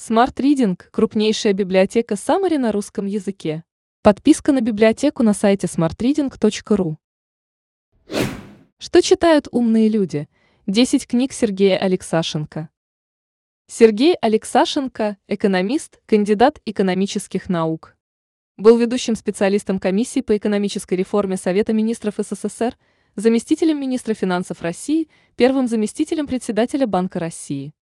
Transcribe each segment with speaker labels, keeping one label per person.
Speaker 1: Smart Reading – крупнейшая библиотека Summary на русском языке. Подписка на библиотеку на сайте smartreading.ru. Что читают умные люди? 10 книг Сергея Алексашенко. Сергей Алексашенко – экономист, кандидат экономических наук. Был ведущим специалистом комиссии по экономической реформе Совета министров СССР, заместителем министра финансов России, первым заместителем председателя Банка России.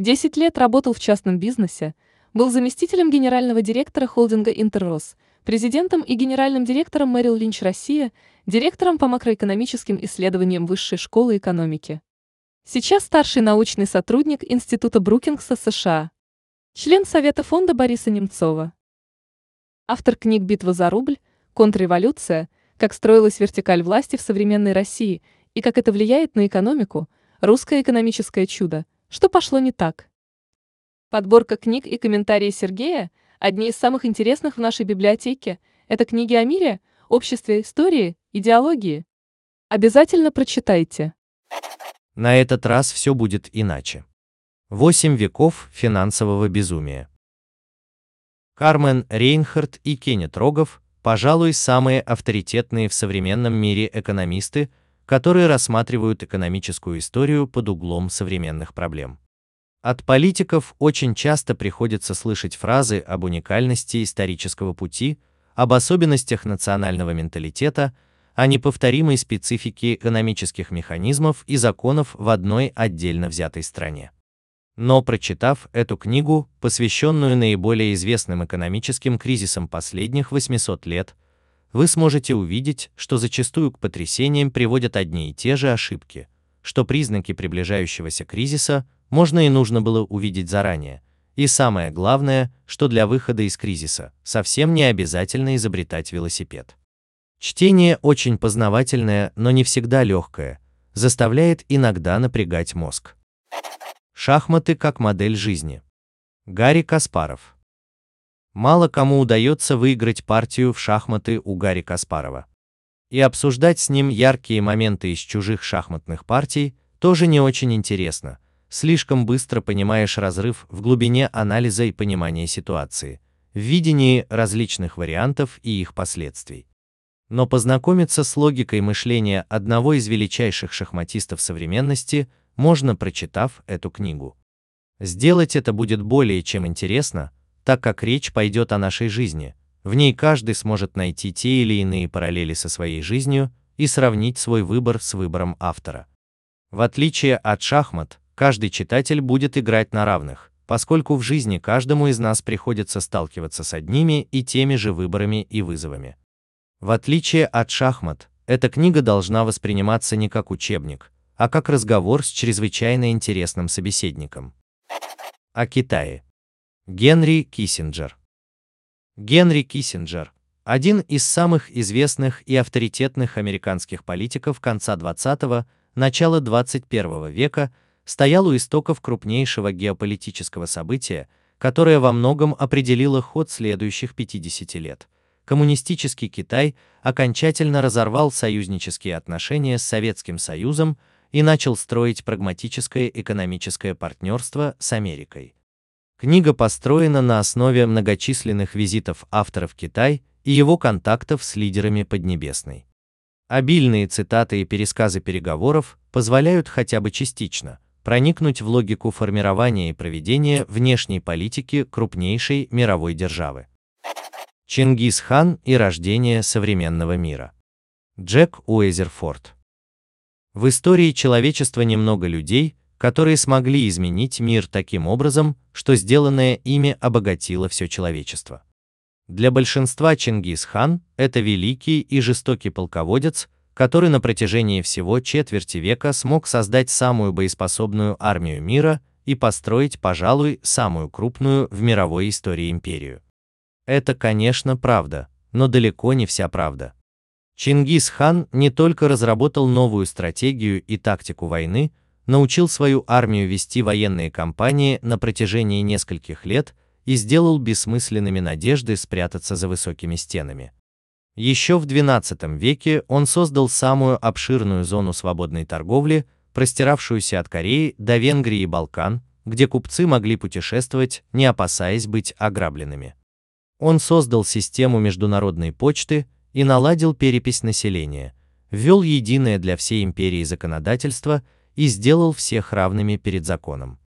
Speaker 1: Десять лет работал в частном бизнесе, был заместителем генерального директора холдинга «Интеррос», президентом и генеральным директором Мэрил Линч Россия, директором по макроэкономическим исследованиям Высшей школы экономики. Сейчас старший научный сотрудник Института Брукингса США. Член Совета фонда Бориса Немцова. Автор книг «Битва за рубль», «Контрреволюция», «Как строилась вертикаль власти в современной России» и «Как это влияет на экономику», «Русское экономическое чудо», что пошло не так? Подборка книг и комментарии Сергея – одни из самых интересных в нашей библиотеке. Это книги о мире, обществе, истории, идеологии. Обязательно прочитайте.
Speaker 2: На этот раз все будет иначе. Восемь веков финансового безумия. Кармен Рейнхард и Кеннет Рогов, пожалуй, самые авторитетные в современном мире экономисты, которые рассматривают экономическую историю под углом современных проблем. От политиков очень часто приходится слышать фразы об уникальности исторического пути, об особенностях национального менталитета, о неповторимой специфике экономических механизмов и законов в одной отдельно взятой стране. Но прочитав эту книгу, посвященную наиболее известным экономическим кризисам последних 800 лет, вы сможете увидеть, что зачастую к потрясениям приводят одни и те же ошибки, что признаки приближающегося кризиса можно и нужно было увидеть заранее, и самое главное, что для выхода из кризиса совсем не обязательно изобретать велосипед. Чтение очень познавательное, но не всегда легкое, заставляет иногда напрягать мозг. Шахматы как модель жизни. Гарри Каспаров Мало кому удается выиграть партию в шахматы у Гарри Каспарова. И обсуждать с ним яркие моменты из чужих шахматных партий тоже не очень интересно. Слишком быстро понимаешь разрыв в глубине анализа и понимания ситуации, в видении различных вариантов и их последствий. Но познакомиться с логикой мышления одного из величайших шахматистов современности можно, прочитав эту книгу. Сделать это будет более чем интересно, так как речь пойдет о нашей жизни. В ней каждый сможет найти те или иные параллели со своей жизнью и сравнить свой выбор с выбором автора. В отличие от шахмат, каждый читатель будет играть на равных, поскольку в жизни каждому из нас приходится сталкиваться с одними и теми же выборами и вызовами. В отличие от шахмат, эта книга должна восприниматься не как учебник, а как разговор с чрезвычайно интересным собеседником. О Китае. Генри Киссинджер. Генри Киссинджер – один из самых известных и авторитетных американских политиков конца 20-го, начала 21 века, стоял у истоков крупнейшего геополитического события, которое во многом определило ход следующих 50 лет. Коммунистический Китай окончательно разорвал союзнические отношения с Советским Союзом и начал строить прагматическое экономическое партнерство с Америкой. Книга построена на основе многочисленных визитов автора в Китай и его контактов с лидерами Поднебесной. Обильные цитаты и пересказы переговоров позволяют хотя бы частично проникнуть в логику формирования и проведения внешней политики крупнейшей мировой державы. Чингисхан и рождение современного мира. Джек Уэзерфорд. В истории человечества немного людей, которые смогли изменить мир таким образом, что сделанное ими обогатило все человечество. Для большинства Чингисхан – это великий и жестокий полководец, который на протяжении всего четверти века смог создать самую боеспособную армию мира и построить, пожалуй, самую крупную в мировой истории империю. Это, конечно, правда, но далеко не вся правда. Чингисхан не только разработал новую стратегию и тактику войны, научил свою армию вести военные кампании на протяжении нескольких лет и сделал бессмысленными надежды спрятаться за высокими стенами. Еще в XII веке он создал самую обширную зону свободной торговли, простиравшуюся от Кореи до Венгрии и Балкан, где купцы могли путешествовать, не опасаясь быть ограбленными. Он создал систему международной почты и наладил перепись населения, ввел единое для всей империи законодательство и сделал всех равными перед законом.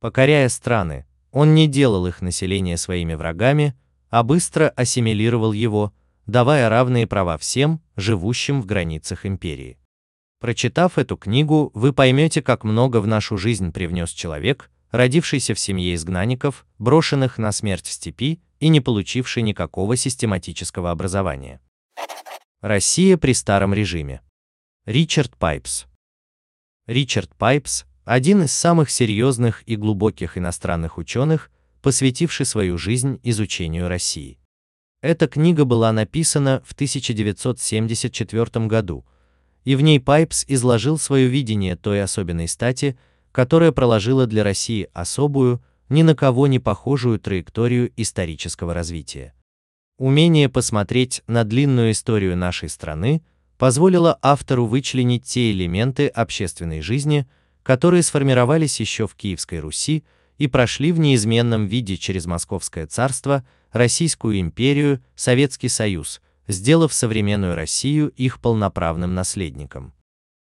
Speaker 2: Покоряя страны, он не делал их население своими врагами, а быстро ассимилировал его, давая равные права всем, живущим в границах империи. Прочитав эту книгу, вы поймете, как много в нашу жизнь привнес человек, родившийся в семье изгнанников, брошенных на смерть в степи и не получивший никакого систематического образования. Россия при старом режиме. Ричард Пайпс. Ричард Пайпс – один из самых серьезных и глубоких иностранных ученых, посвятивший свою жизнь изучению России. Эта книга была написана в 1974 году, и в ней Пайпс изложил свое видение той особенной стати, которая проложила для России особую, ни на кого не похожую траекторию исторического развития. Умение посмотреть на длинную историю нашей страны позволило автору вычленить те элементы общественной жизни, которые сформировались еще в Киевской Руси и прошли в неизменном виде через Московское царство, Российскую империю, Советский Союз, сделав современную Россию их полноправным наследником.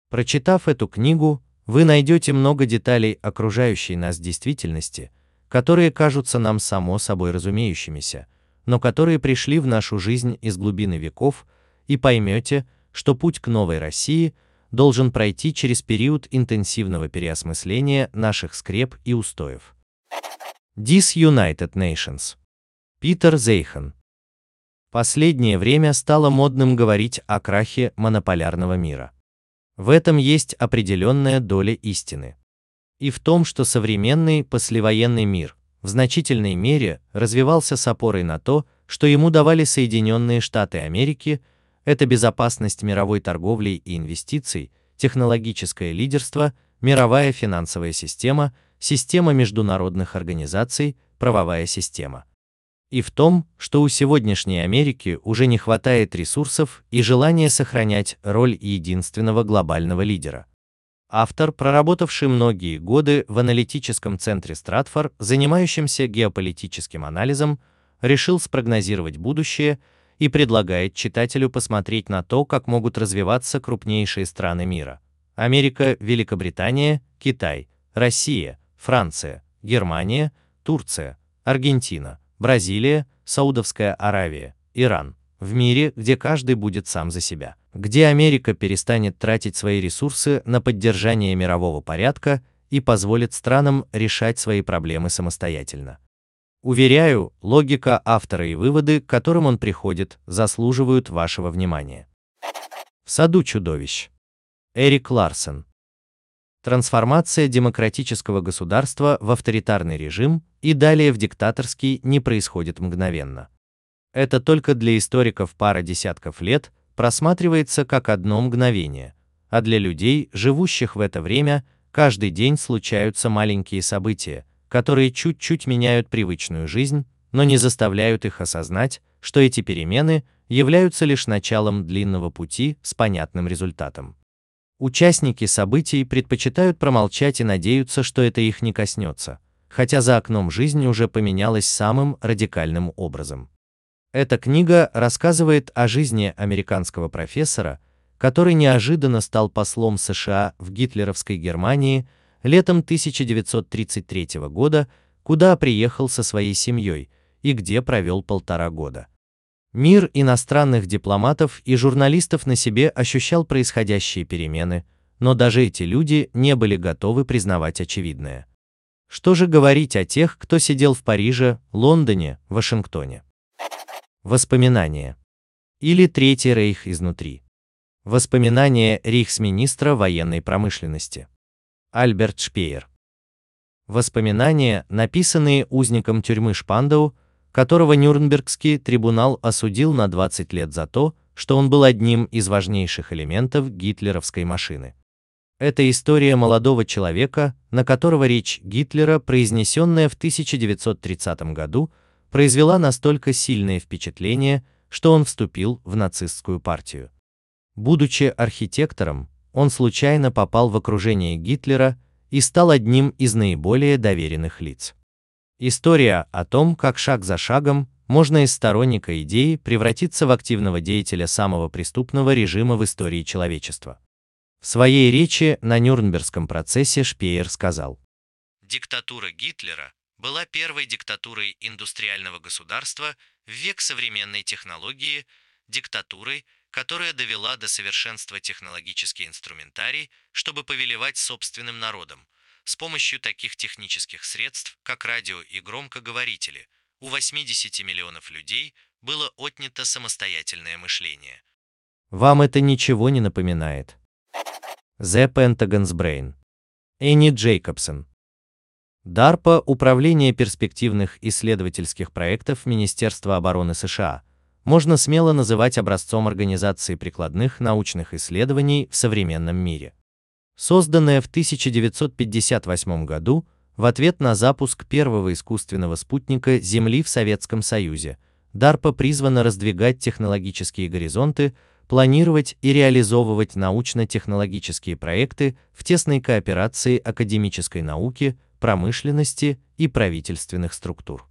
Speaker 2: Прочитав эту книгу, вы найдете много деталей окружающей нас действительности, которые кажутся нам само собой разумеющимися, но которые пришли в нашу жизнь из глубины веков, и поймете, что путь к новой России должен пройти через период интенсивного переосмысления наших скреп и устоев. Disunited Nations. Питер Зейхан. Последнее время стало модным говорить о крахе монополярного мира. В этом есть определенная доля истины. И в том, что современный послевоенный мир в значительной мере развивался с опорой на то, что ему давали Соединенные Штаты Америки, это безопасность мировой торговли и инвестиций, технологическое лидерство, мировая финансовая система, система международных организаций, правовая система и в том, что у сегодняшней Америки уже не хватает ресурсов и желания сохранять роль единственного глобального лидера. Автор, проработавший многие годы в аналитическом центре Стратфор, занимающемся геополитическим анализом, решил спрогнозировать будущее и предлагает читателю посмотреть на то, как могут развиваться крупнейшие страны мира. Америка, Великобритания, Китай, Россия, Франция, Германия, Турция, Аргентина, Бразилия, Саудовская Аравия, Иран. В мире, где каждый будет сам за себя. Где Америка перестанет тратить свои ресурсы на поддержание мирового порядка и позволит странам решать свои проблемы самостоятельно. Уверяю, логика автора и выводы, к которым он приходит, заслуживают вашего внимания. В саду чудовищ. Эрик Ларсен. Трансформация демократического государства в авторитарный режим и далее в диктаторский не происходит мгновенно. Это только для историков пара десятков лет просматривается как одно мгновение, а для людей, живущих в это время, каждый день случаются маленькие события, которые чуть-чуть меняют привычную жизнь, но не заставляют их осознать, что эти перемены являются лишь началом длинного пути с понятным результатом. Участники событий предпочитают промолчать и надеются, что это их не коснется, хотя за окном жизнь уже поменялась самым радикальным образом. Эта книга рассказывает о жизни американского профессора, который неожиданно стал послом США в гитлеровской Германии летом 1933 года, куда приехал со своей семьей и где провел полтора года. Мир иностранных дипломатов и журналистов на себе ощущал происходящие перемены, но даже эти люди не были готовы признавать очевидное. Что же говорить о тех, кто сидел в Париже, Лондоне, Вашингтоне? Воспоминания. Или Третий рейх изнутри. Воспоминания рейхсминистра военной промышленности. Альберт Шпеер. Воспоминания, написанные узником тюрьмы Шпандау, которого Нюрнбергский трибунал осудил на 20 лет за то, что он был одним из важнейших элементов гитлеровской машины. Это история молодого человека, на которого речь Гитлера, произнесенная в 1930 году, произвела настолько сильное впечатление, что он вступил в нацистскую партию. Будучи архитектором, он случайно попал в окружение Гитлера и стал одним из наиболее доверенных лиц. История о том, как шаг за шагом можно из сторонника идеи превратиться в активного деятеля самого преступного режима в истории человечества. В своей речи на Нюрнбергском процессе Шпеер сказал, «Диктатура Гитлера была первой диктатурой индустриального государства в век современной технологии, диктатурой, которая довела до совершенства технологический инструментарий, чтобы повелевать собственным народом, с помощью таких технических средств, как радио и громкоговорители, у 80 миллионов людей было отнято самостоятельное мышление. Вам это ничего не напоминает? The Pentagon's Brain. Энни Джейкобсон. DARPA – Управление перспективных исследовательских проектов Министерства обороны США – можно смело называть образцом организации прикладных научных исследований в современном мире. Созданная в 1958 году в ответ на запуск первого искусственного спутника Земли в Советском Союзе, DARPA призвана раздвигать технологические горизонты, планировать и реализовывать научно-технологические проекты в тесной кооперации академической науки, промышленности и правительственных структур.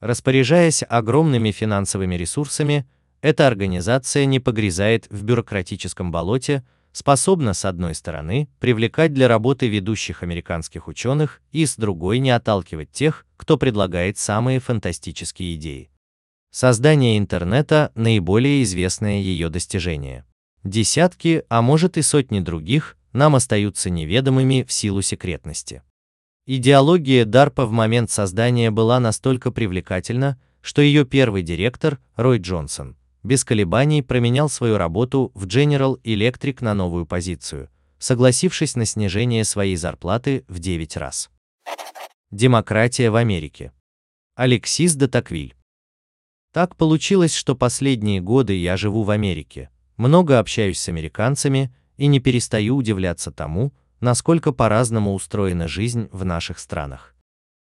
Speaker 2: Распоряжаясь огромными финансовыми ресурсами, эта организация не погрязает в бюрократическом болоте, способна с одной стороны привлекать для работы ведущих американских ученых и с другой не отталкивать тех, кто предлагает самые фантастические идеи. Создание интернета – наиболее известное ее достижение. Десятки, а может и сотни других, нам остаются неведомыми в силу секретности. Идеология DARPA в момент создания была настолько привлекательна, что ее первый директор, Рой Джонсон, без колебаний променял свою работу в General Electric на новую позицию, согласившись на снижение своей зарплаты в 9 раз. Демократия в Америке. Алексис де Таквиль. Так получилось, что последние годы я живу в Америке, много общаюсь с американцами и не перестаю удивляться тому, насколько по-разному устроена жизнь в наших странах.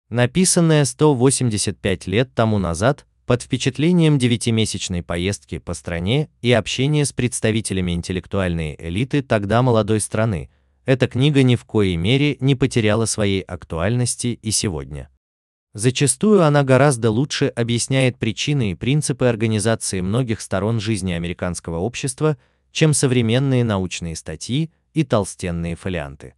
Speaker 2: Написанное 185 лет тому назад, под впечатлением девятимесячной поездки по стране и общения с представителями интеллектуальной элиты тогда молодой страны, эта книга ни в коей мере не потеряла своей актуальности и сегодня. Зачастую она гораздо лучше объясняет причины и принципы организации многих сторон жизни американского общества, чем современные научные статьи, и толстенные фолианты.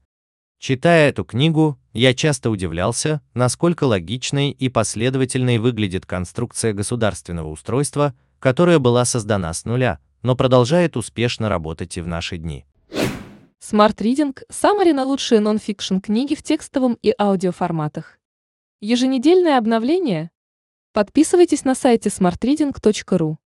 Speaker 2: Читая эту книгу, я часто удивлялся, насколько логичной и последовательной выглядит конструкция государственного устройства, которая была создана с нуля, но продолжает успешно работать и в наши дни.
Speaker 1: Smart Reading – Summary на лучшие нон-фикшн книги в текстовом и аудиоформатах. Еженедельное обновление? Подписывайтесь на сайте smartreading.ru.